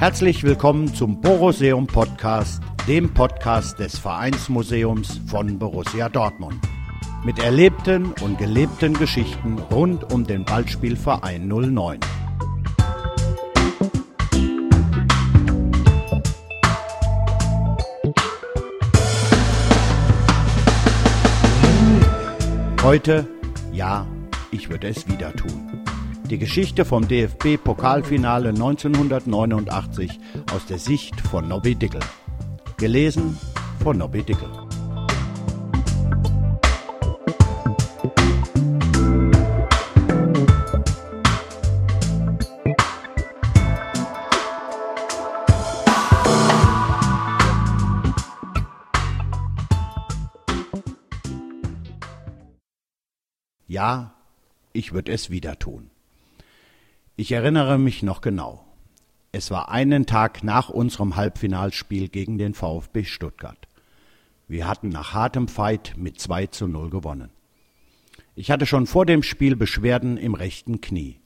Herzlich willkommen zum Boruseum Podcast, dem Podcast des Vereinsmuseums von Borussia Dortmund. Mit erlebten und gelebten Geschichten rund um den Ballspielverein 09. Heute, ja, ich würde es wieder tun. Die Geschichte vom DFB-Pokalfinale 1989 aus der Sicht von Nobby Dickel. Gelesen von Nobby Dickel. Ja, ich würde es wieder tun. Ich erinnere mich noch genau. Es war einen Tag nach unserem Halbfinalspiel gegen den VfB Stuttgart. Wir hatten nach hartem Fight mit 2 zu 0 gewonnen. Ich hatte schon vor dem Spiel Beschwerden im rechten Knie.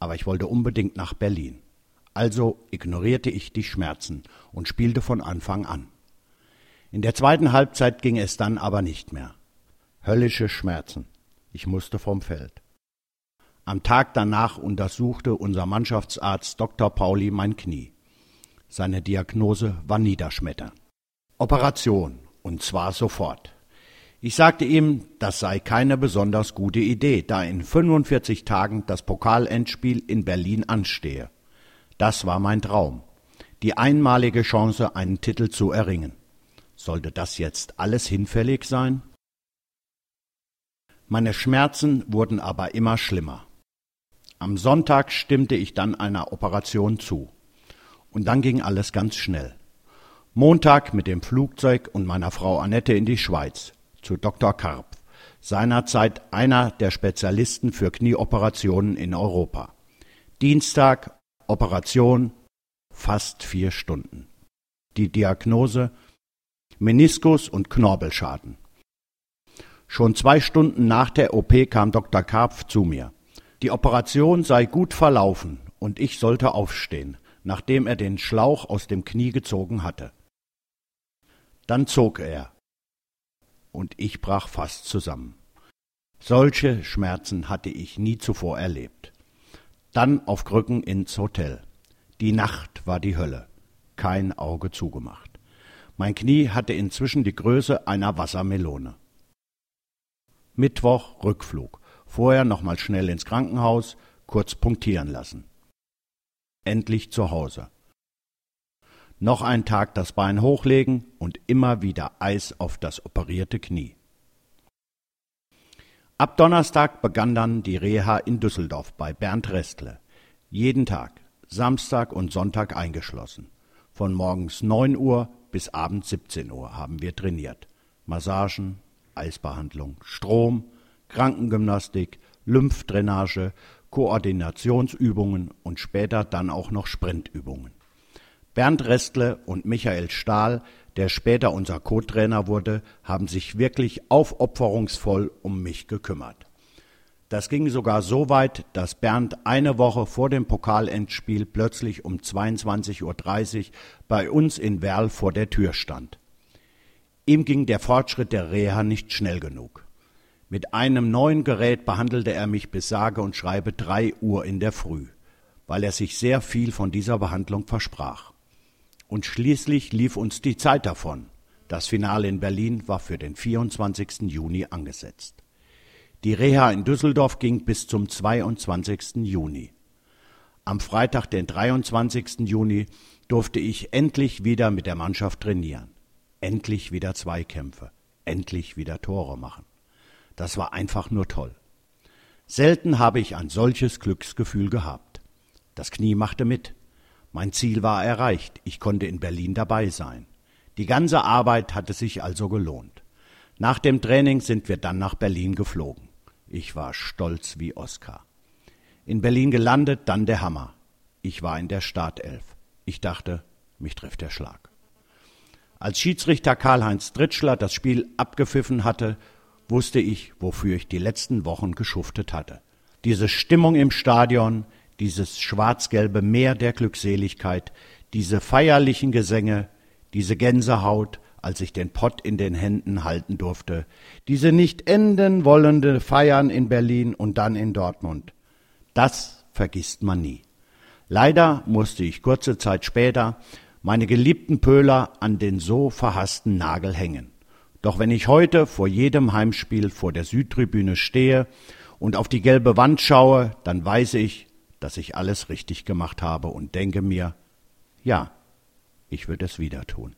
Aber ich wollte unbedingt nach Berlin. Also ignorierte ich die Schmerzen und spielte von Anfang an. In der zweiten Halbzeit ging es dann aber nicht mehr. Höllische Schmerzen. Ich musste vom Feld. Am Tag danach untersuchte unser Mannschaftsarzt Dr. Pauli mein Knie. Seine Diagnose war Niederschmettern. Operation, und zwar sofort. Ich sagte ihm, das sei keine besonders gute Idee, da in 45 Tagen das Pokalendspiel in Berlin anstehe. Das war mein Traum. Die einmalige Chance, einen Titel zu erringen. Sollte das jetzt alles hinfällig sein? Meine Schmerzen wurden aber immer schlimmer. Am Sonntag stimmte ich dann einer Operation zu. Und dann ging alles ganz schnell. Montag mit dem Flugzeug und meiner Frau Annette in die Schweiz zu Dr. Karp, seinerzeit einer der Spezialisten für Knieoperationen in Europa. Dienstag Operation fast vier Stunden. Die Diagnose Meniskus und Knorpelschaden. Schon zwei Stunden nach der OP kam Dr. Karpf zu mir. Die Operation sei gut verlaufen und ich sollte aufstehen, nachdem er den Schlauch aus dem Knie gezogen hatte. Dann zog er, und ich brach fast zusammen. Solche Schmerzen hatte ich nie zuvor erlebt. Dann auf Krücken ins Hotel. Die Nacht war die Hölle. Kein Auge zugemacht. Mein Knie hatte inzwischen die Größe einer Wassermelone. Mittwoch Rückflug. Vorher nochmal schnell ins Krankenhaus, kurz punktieren lassen. Endlich zu Hause. Noch ein Tag das Bein hochlegen und immer wieder Eis auf das operierte Knie. Ab Donnerstag begann dann die Reha in Düsseldorf bei Bernd Restle. Jeden Tag, Samstag und Sonntag eingeschlossen. Von morgens 9 Uhr bis abends 17 Uhr haben wir trainiert. Massagen, Eisbehandlung, Strom, Krankengymnastik, Lymphdrainage, Koordinationsübungen und später dann auch noch Sprintübungen. Bernd Restle und Michael Stahl, der später unser Co-Trainer wurde, haben sich wirklich aufopferungsvoll um mich gekümmert. Das ging sogar so weit, dass Bernd eine Woche vor dem Pokalendspiel plötzlich um 22.30 Uhr bei uns in Werl vor der Tür stand. Ihm ging der Fortschritt der Reha nicht schnell genug. Mit einem neuen Gerät behandelte er mich bis sage und schreibe drei Uhr in der Früh, weil er sich sehr viel von dieser Behandlung versprach. Und schließlich lief uns die Zeit davon. Das Finale in Berlin war für den 24. Juni angesetzt. Die Reha in Düsseldorf ging bis zum 22. Juni. Am Freitag, den 23. Juni, durfte ich endlich wieder mit der Mannschaft trainieren. Endlich wieder Zweikämpfe, endlich wieder Tore machen. Das war einfach nur toll. Selten habe ich ein solches Glücksgefühl gehabt. Das Knie machte mit. Mein Ziel war erreicht. Ich konnte in Berlin dabei sein. Die ganze Arbeit hatte sich also gelohnt. Nach dem Training sind wir dann nach Berlin geflogen. Ich war stolz wie Oskar. In Berlin gelandet, dann der Hammer. Ich war in der Startelf. Ich dachte, mich trifft der Schlag. Als Schiedsrichter Karl-Heinz Dritschler das Spiel abgepfiffen hatte, wusste ich, wofür ich die letzten Wochen geschuftet hatte. Diese Stimmung im Stadion, dieses schwarz-gelbe Meer der Glückseligkeit, diese feierlichen Gesänge, diese Gänsehaut, als ich den Pott in den Händen halten durfte, diese nicht enden wollende Feiern in Berlin und dann in Dortmund. Das vergisst man nie. Leider musste ich kurze Zeit später meine geliebten Pöhler an den so verhassten Nagel hängen. Doch wenn ich heute vor jedem Heimspiel vor der Südtribüne stehe und auf die gelbe Wand schaue, dann weiß ich, dass ich alles richtig gemacht habe und denke mir, ja, ich würde es wieder tun.